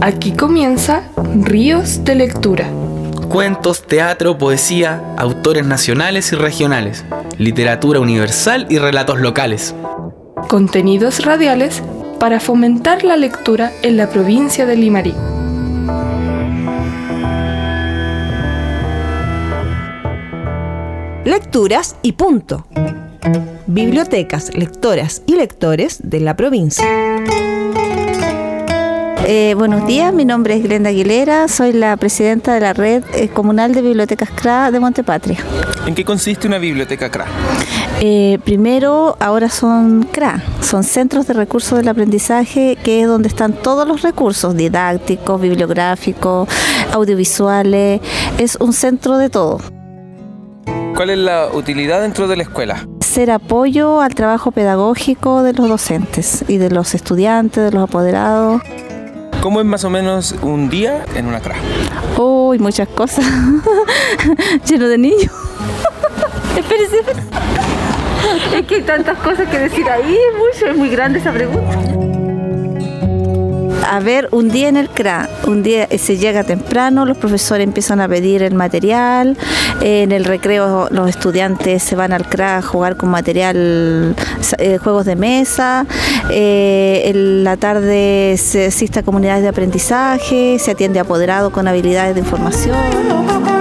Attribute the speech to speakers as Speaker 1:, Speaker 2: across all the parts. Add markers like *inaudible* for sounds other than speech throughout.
Speaker 1: Aquí comienza Ríos de Lectura.
Speaker 2: Cuentos, teatro, poesía, autores nacionales y regionales, literatura universal y relatos locales.
Speaker 1: Contenidos radiales para fomentar la lectura en la provincia de Limarí.
Speaker 3: Lecturas y punto. Bibliotecas, lectoras y lectores de la provincia.
Speaker 4: Eh, buenos días, mi nombre es Glenda Aguilera, soy la presidenta de la Red eh, Comunal de Bibliotecas CRA de Montepatria.
Speaker 5: ¿En qué consiste una biblioteca CRA?
Speaker 4: Eh, primero, ahora son CRA, son Centros de Recursos del Aprendizaje, que es donde están todos los recursos didácticos, bibliográficos, audiovisuales, es un centro de todo.
Speaker 5: ¿Cuál es la utilidad dentro de la escuela?
Speaker 4: Ser apoyo al trabajo pedagógico de los docentes y de los estudiantes, de los apoderados.
Speaker 5: ¿Cómo es más o menos un día en una CRA?
Speaker 4: Uy, muchas cosas. *laughs* Lleno de niños. *laughs* espérese, espérese. Es que hay tantas cosas que decir ahí, es mucho, es muy grande esa pregunta. A ver, un día en el CRA, un día se llega temprano, los profesores empiezan a pedir el material, en el recreo los estudiantes se van al CRA a jugar con material, eh, juegos de mesa, eh, en la tarde se asiste a comunidades de aprendizaje, se atiende apoderado con habilidades de información.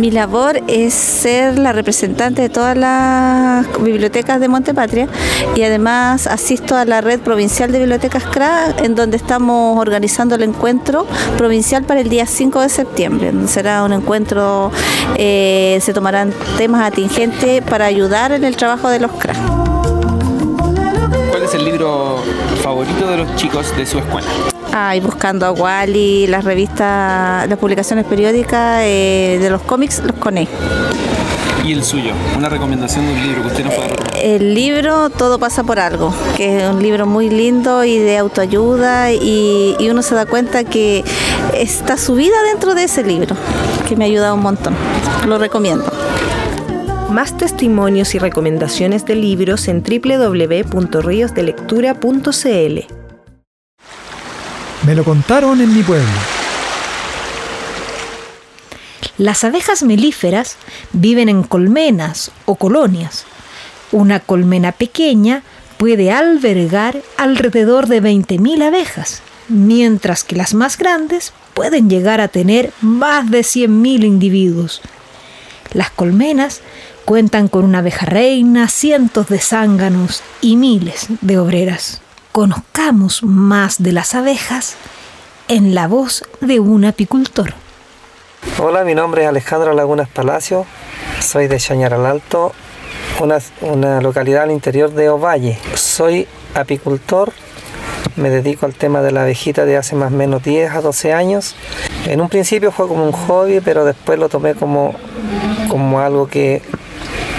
Speaker 4: Mi labor es ser la representante de todas las bibliotecas de Montepatria y además asisto a la red provincial de bibliotecas CRA, en donde estamos organizando el encuentro provincial para el día 5 de septiembre. Será un encuentro, eh, se tomarán temas atingentes para ayudar en el trabajo de los CRA.
Speaker 5: ¿Cuál es el libro favorito de los chicos de su escuela?
Speaker 4: Ay, buscando a Wally, las revistas, las publicaciones periódicas eh, de los cómics, los coné.
Speaker 5: ¿Y el suyo? Una recomendación de un libro que usted nos pueda recomendar.
Speaker 4: El libro Todo pasa por algo, que es un libro muy lindo y de autoayuda y, y uno se da cuenta que está su vida dentro de ese libro, que me ha ayudado un montón. Lo recomiendo.
Speaker 3: Más testimonios y recomendaciones de libros en www.riosdelectura.cl.
Speaker 6: Me lo contaron en mi pueblo.
Speaker 7: Las abejas melíferas viven en colmenas o colonias. Una colmena pequeña puede albergar alrededor de 20.000 abejas, mientras que las más grandes pueden llegar a tener más de 100.000 individuos. Las colmenas cuentan con una abeja reina, cientos de zánganos y miles de obreras. Conozcamos más de las abejas en la voz de un apicultor.
Speaker 8: Hola, mi nombre es Alejandro Lagunas Palacio, soy de Chañaral Alto, una, una localidad al interior de Ovalle. Soy apicultor, me dedico al tema de la abejita de hace más o menos 10 a 12 años. En un principio fue como un hobby, pero después lo tomé como, como algo que,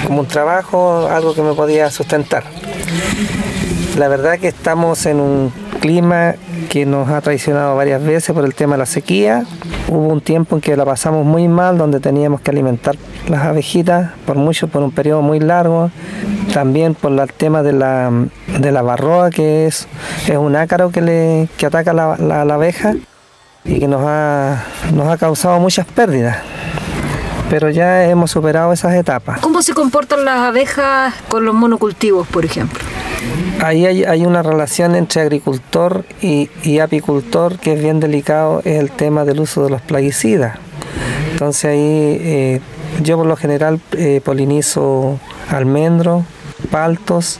Speaker 8: como un trabajo, algo que me podía sustentar. La verdad que estamos en un clima que nos ha traicionado varias veces por el tema de la sequía. Hubo un tiempo en que la pasamos muy mal, donde teníamos que alimentar las abejitas por mucho, por un periodo muy largo. También por el tema de la, de la barroa, que es, es un ácaro que, le, que ataca la, la, la abeja y que nos ha, nos ha causado muchas pérdidas. Pero ya hemos superado esas etapas.
Speaker 7: ¿Cómo se comportan las abejas con los monocultivos, por ejemplo?
Speaker 8: Ahí hay, hay, una relación entre agricultor y, apicultor que es bien delicado, es el tema del uso de los plaguicidas. Entonces ahí eh, yo por lo general eh, polinizo almendro, paltos,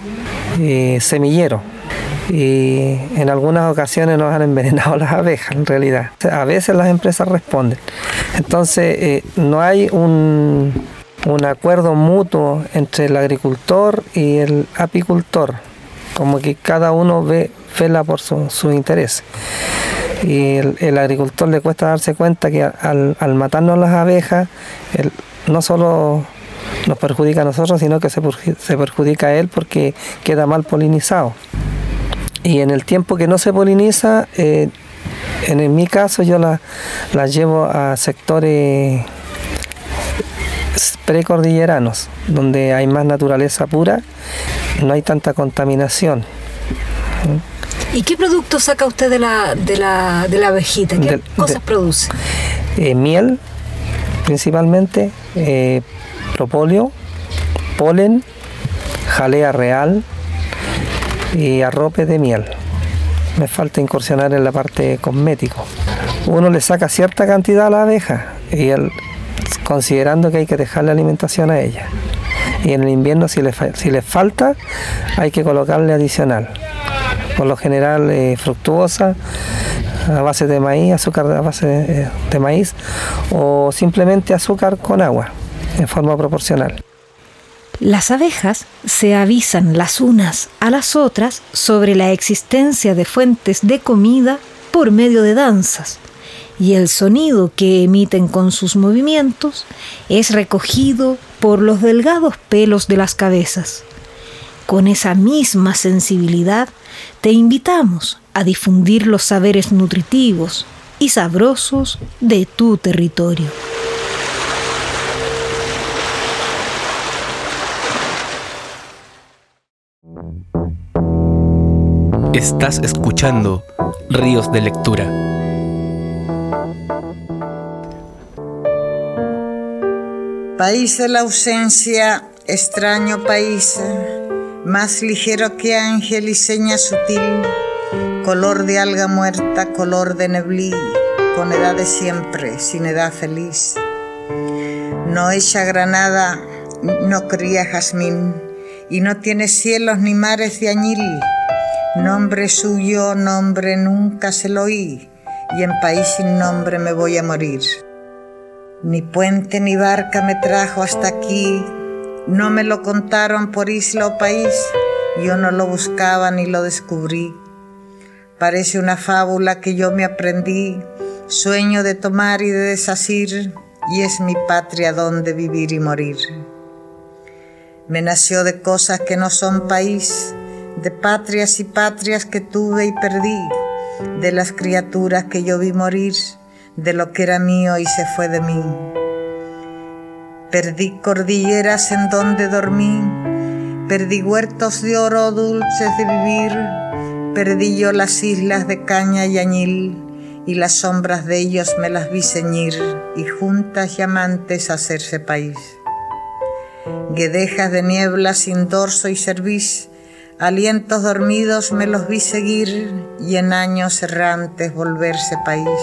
Speaker 8: eh, semillero. Y en algunas ocasiones nos han envenenado *laughs* las abejas, en realidad. A veces las empresas responden. Entonces no hay un acuerdo mutuo entre el agricultor y el apicultor como que cada uno ve, vela por sus su interés. Y el, el, agricultor le cuesta darse cuenta que al, al matarnos las abejas, el, no solo nos perjudica a nosotros, sino que se, se, perjudica a él porque queda mal polinizado. Y en el tiempo que no se poliniza, eh, en, en, mi caso yo las la llevo a sectores precordilleranos, donde hay más naturaleza pura, no hay tanta contaminación.
Speaker 7: ¿Y qué productos saca usted de la, de la, de la abejita? ¿Qué cosas
Speaker 8: de-
Speaker 7: produce?
Speaker 8: Eh, miel, principalmente, eh, propóleo, polen, jalea real y arrope de miel. Me falta incursionar en la parte cosmético. Uno le saca cierta cantidad a la abeja y considerando que hay que dejarle alimentación a ella. Y en el invierno si le, fa- si le falta hay que colocarle adicional. Por lo general eh, fructuosa, a base de maíz, azúcar a base de, de maíz o simplemente azúcar con agua en forma proporcional.
Speaker 7: Las abejas se avisan las unas a las otras sobre la existencia de fuentes de comida por medio de danzas, y el sonido que emiten con sus movimientos es recogido por los delgados pelos de las cabezas. Con esa misma sensibilidad te invitamos a difundir los saberes nutritivos y sabrosos de tu territorio.
Speaker 2: Estás escuchando Ríos de Lectura.
Speaker 9: País de la ausencia, extraño país, más ligero que ángel y seña sutil, color de alga muerta, color de neblí, con edad de siempre, sin edad feliz. No echa granada, no cría jazmín, y no tiene cielos ni mares de añil. Nombre suyo, nombre nunca se lo oí, y en país sin nombre me voy a morir. Ni puente ni barca me trajo hasta aquí, no me lo contaron por isla o país, yo no lo buscaba ni lo descubrí. Parece una fábula que yo me aprendí, sueño de tomar y de desasir, y es mi patria donde vivir y morir. Me nació de cosas que no son país, de patrias y patrias que tuve y perdí, de las criaturas que yo vi morir, de lo que era mío y se fue de mí. Perdí cordilleras en donde dormí, perdí huertos de oro dulces de vivir, perdí yo las islas de caña y añil, y las sombras de ellos me las vi ceñir, y juntas y amantes hacerse país. Guedejas de niebla sin dorso y cerviz, alientos dormidos me los vi seguir, y en años errantes volverse país.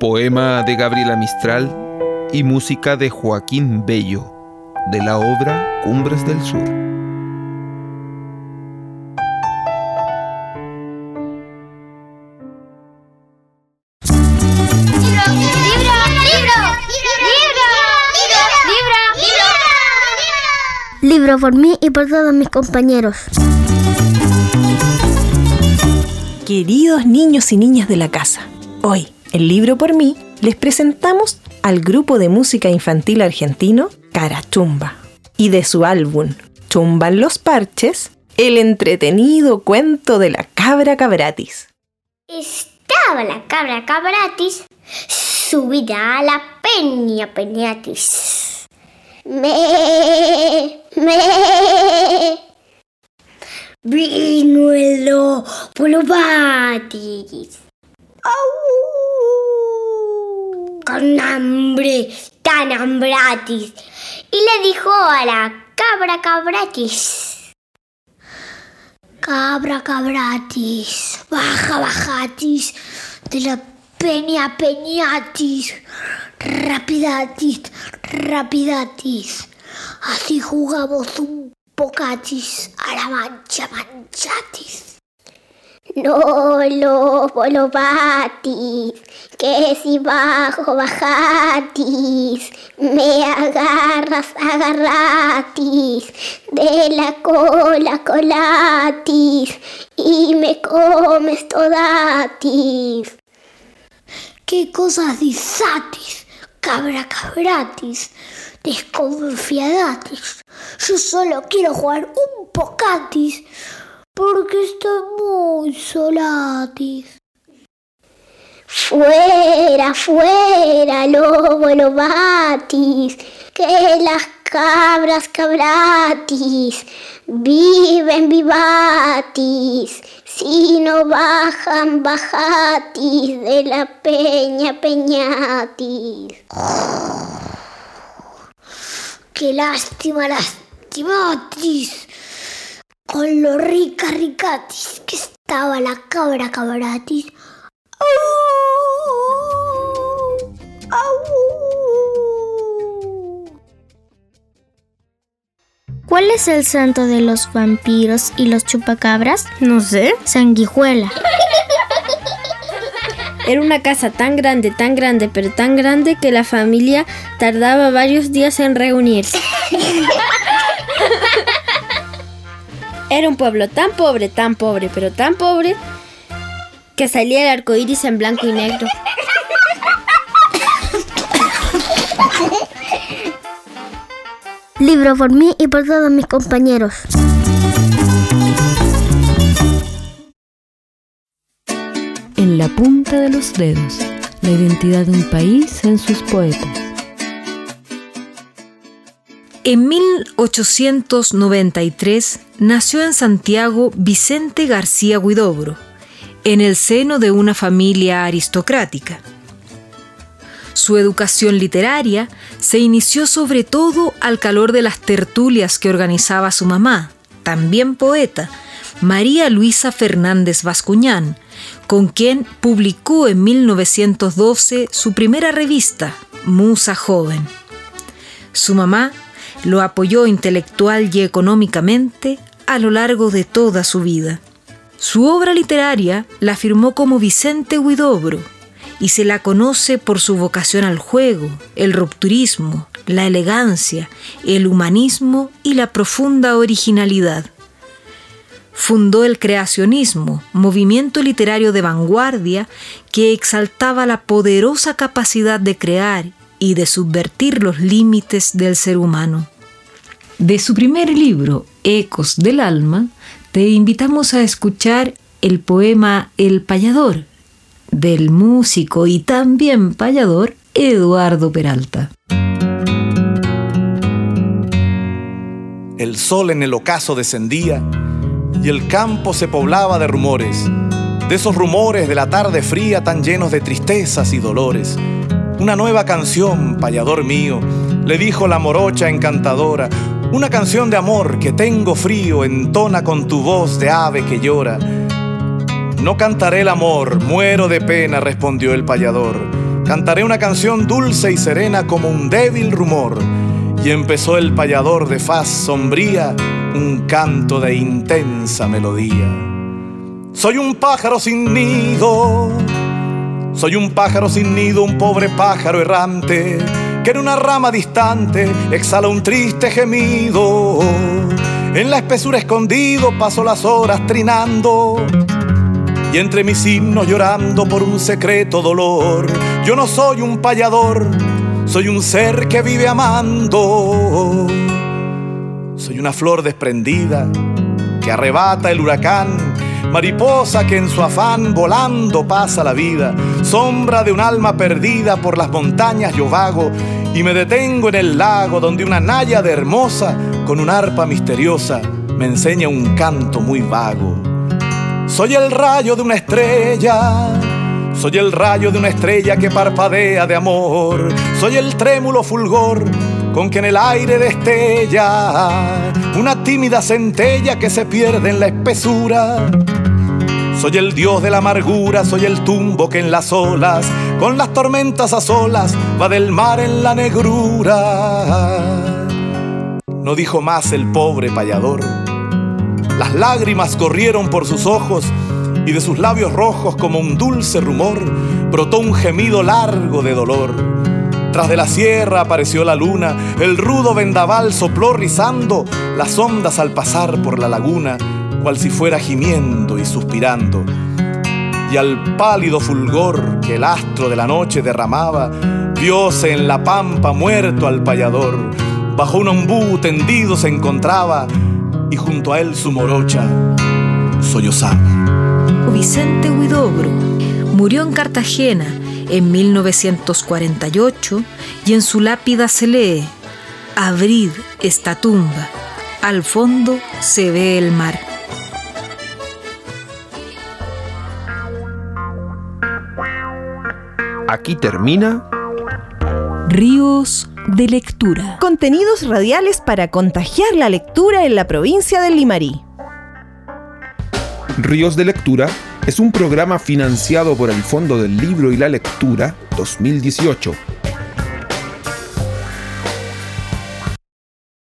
Speaker 10: Poema de Gabriela Mistral y música de Joaquín Bello, de la obra Cumbres del Sur.
Speaker 11: Libro por mí y por todos mis compañeros.
Speaker 12: Queridos niños y niñas de la casa, hoy, en Libro por mí, les presentamos al grupo de música infantil argentino Carachumba y de su álbum Chumban los Parches, el entretenido cuento de la cabra cabratis.
Speaker 11: Estaba la cabra cabratis subida a la peña peñatis. Me, me. Vino el lobo. ¡Au! Con hambre tan hambratis. Y le dijo a la cabra cabratis. Cabra cabratis, baja bajatis, de la peña peñatis, rapidatis, rapidatis. Así jugamos un pocatis a la mancha manchatis. No lobo lobatis, que si bajo bajatis, me agarras agarratis, de la cola colatis, y me comes todatis. ¿Qué cosas disatis, cabra cabratis, desconfiadatis? Yo solo quiero jugar un pocatis, porque estoy muy solatis. Fuera, fuera, lobo lobatis, que las Cabras cabratis, viven vivatis, si no bajan bajatis de la peña peñatis. Qué lástima, lastimatis, con lo rica ricatis que estaba la cabra cabratis. ¿Cuál es el santo de los vampiros y los chupacabras?
Speaker 13: No sé.
Speaker 11: Sanguijuela.
Speaker 13: Era una casa tan grande, tan grande, pero tan grande que la familia tardaba varios días en reunirse. *laughs* Era un pueblo tan pobre, tan pobre, pero tan pobre que salía el arco iris en blanco y negro.
Speaker 11: Libro por mí y por todos mis compañeros.
Speaker 14: En la punta de los dedos, la identidad de un país en sus poetas.
Speaker 7: En 1893 nació en Santiago Vicente García Huidobro, en el seno de una familia aristocrática. Su educación literaria se inició sobre todo al calor de las tertulias que organizaba su mamá, también poeta, María Luisa Fernández Bascuñán, con quien publicó en 1912 su primera revista, Musa Joven. Su mamá lo apoyó intelectual y económicamente a lo largo de toda su vida. Su obra literaria la firmó como Vicente Huidobro y se la conoce por su vocación al juego, el rupturismo, la elegancia, el humanismo y la profunda originalidad. Fundó el creacionismo, movimiento literario de vanguardia que exaltaba la poderosa capacidad de crear y de subvertir los límites del ser humano. De su primer libro, Ecos del Alma, te invitamos a escuchar el poema El Payador, del músico y también payador Eduardo Peralta.
Speaker 15: El sol en el ocaso descendía y el campo se poblaba de rumores, de esos rumores de la tarde fría tan llenos de tristezas y dolores. Una nueva canción, payador mío, le dijo la morocha encantadora, una canción de amor que tengo frío, entona con tu voz de ave que llora. No cantaré el amor, muero de pena, respondió el payador. Cantaré una canción dulce y serena como un débil rumor. Y empezó el payador de faz sombría un canto de intensa melodía. Soy un pájaro sin nido, soy un pájaro sin nido, un pobre pájaro errante, que en una rama distante exhala un triste gemido. En la espesura escondido paso las horas trinando y entre mis himnos llorando por un secreto dolor. Yo no soy un payador, soy un ser que vive amando. Soy una flor desprendida que arrebata el huracán, mariposa que en su afán volando pasa la vida, sombra de un alma perdida por las montañas yo vago y me detengo en el lago donde una naya de hermosa con un arpa misteriosa me enseña un canto muy vago. Soy el rayo de una estrella, soy el rayo de una estrella que parpadea de amor, soy el trémulo fulgor con que en el aire destella una tímida centella que se pierde en la espesura. Soy el dios de la amargura, soy el tumbo que en las olas, con las tormentas a solas, va del mar en la negrura. No dijo más el pobre payador las lágrimas corrieron por sus ojos y de sus labios rojos como un dulce rumor brotó un gemido largo de dolor. Tras de la sierra apareció la luna, el rudo vendaval sopló rizando las ondas al pasar por la laguna, cual si fuera gimiendo y suspirando. Y al pálido fulgor que el astro de la noche derramaba, vióse en la pampa muerto al payador. Bajo un ombú tendido se encontraba, y junto a él su morocha sollozaba.
Speaker 7: Vicente Huidobro murió en Cartagena en 1948 y en su lápida se lee, Abrid esta tumba. Al fondo se ve el mar.
Speaker 10: Aquí termina
Speaker 14: Ríos de lectura.
Speaker 12: Contenidos radiales para contagiar la lectura en la provincia del Limarí.
Speaker 10: Ríos de Lectura es un programa financiado por el Fondo del Libro y la Lectura 2018